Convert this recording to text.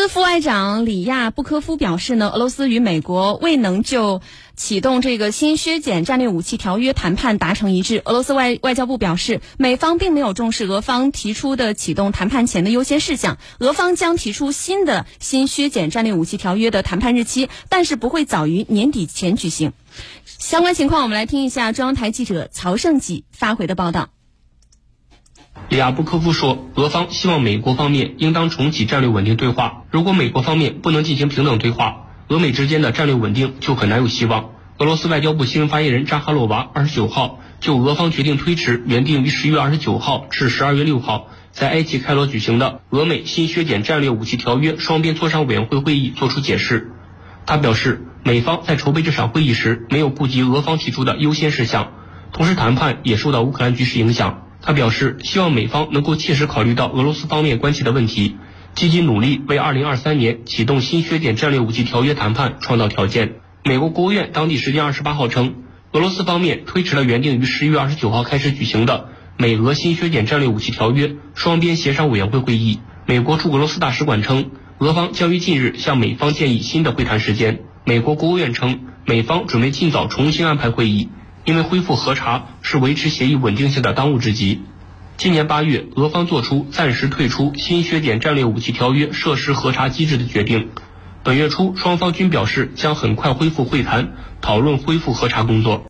斯副外长里亚布科夫表示呢，俄罗斯与美国未能就启动这个新削减战略武器条约谈判达成一致。俄罗斯外外交部表示，美方并没有重视俄方提出的启动谈判前的优先事项，俄方将提出新的新削减战略武器条约的谈判日期，但是不会早于年底前举行。相关情况，我们来听一下中央台记者曹胜己发回的报道。里亚布科夫说，俄方希望美国方面应当重启战略稳定对话。如果美国方面不能进行平等对话，俄美之间的战略稳定就很难有希望。俄罗斯外交部新闻发言人扎哈洛娃二十九号就俄方决定推迟原定于十一月二十九号至十二月六号在埃及开罗举行的俄美新削减战略武器条约双边磋商委员会会议作出解释。他表示，美方在筹备这场会议时没有顾及俄方提出的优先事项，同时谈判也受到乌克兰局势影响。他表示，希望美方能够切实考虑到俄罗斯方面关切的问题，积极努力为2023年启动新削减战略武器条约谈判创造条件。美国国务院当地时间28号称，俄罗斯方面推迟了原定于10月29号开始举行的美俄新削减战略武器条约双边协商委员会会议。美国驻俄罗斯大使馆称，俄方将于近日向美方建议新的会谈时间。美国国务院称，美方准备尽早重新安排会议。因为恢复核查是维持协议稳定性的当务之急。今年八月，俄方作出暂时退出新削减战略武器条约设施核查机制的决定。本月初，双方均表示将很快恢复会谈，讨论恢复核查工作。